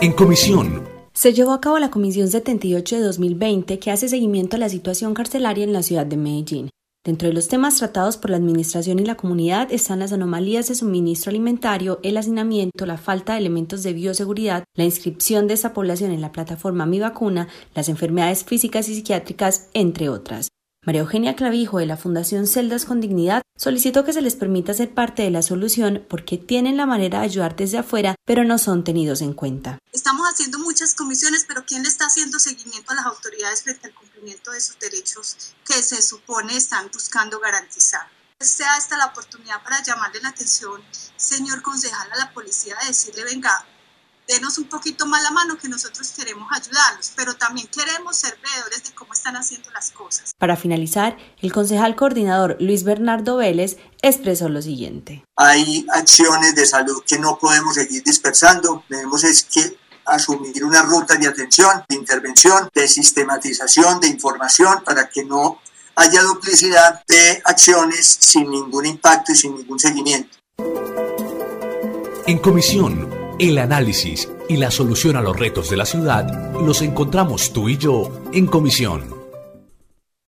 En comisión. Se llevó a cabo la Comisión 78 de 2020 que hace seguimiento a la situación carcelaria en la ciudad de Medellín. Dentro de los temas tratados por la Administración y la comunidad están las anomalías de suministro alimentario, el hacinamiento, la falta de elementos de bioseguridad, la inscripción de esa población en la plataforma Mi Vacuna, las enfermedades físicas y psiquiátricas, entre otras. María Eugenia Clavijo de la Fundación Celdas con Dignidad solicitó que se les permita ser parte de la solución porque tienen la manera de ayudar desde afuera, pero no son tenidos en cuenta. Haciendo muchas comisiones, pero ¿quién le está haciendo seguimiento a las autoridades frente al cumplimiento de sus derechos que se supone están buscando garantizar? Sea esta la oportunidad para llamarle la atención, señor concejal, a la policía, de decirle, venga, denos un poquito más la mano que nosotros queremos ayudarlos, pero también queremos ser veedores de cómo están haciendo las cosas. Para finalizar, el concejal coordinador Luis Bernardo Vélez expresó lo siguiente. Hay acciones de salud que no podemos seguir dispersando, debemos es que asumir una ruta de atención, de intervención, de sistematización, de información para que no haya duplicidad de acciones sin ningún impacto y sin ningún seguimiento. En comisión el análisis y la solución a los retos de la ciudad los encontramos tú y yo en comisión.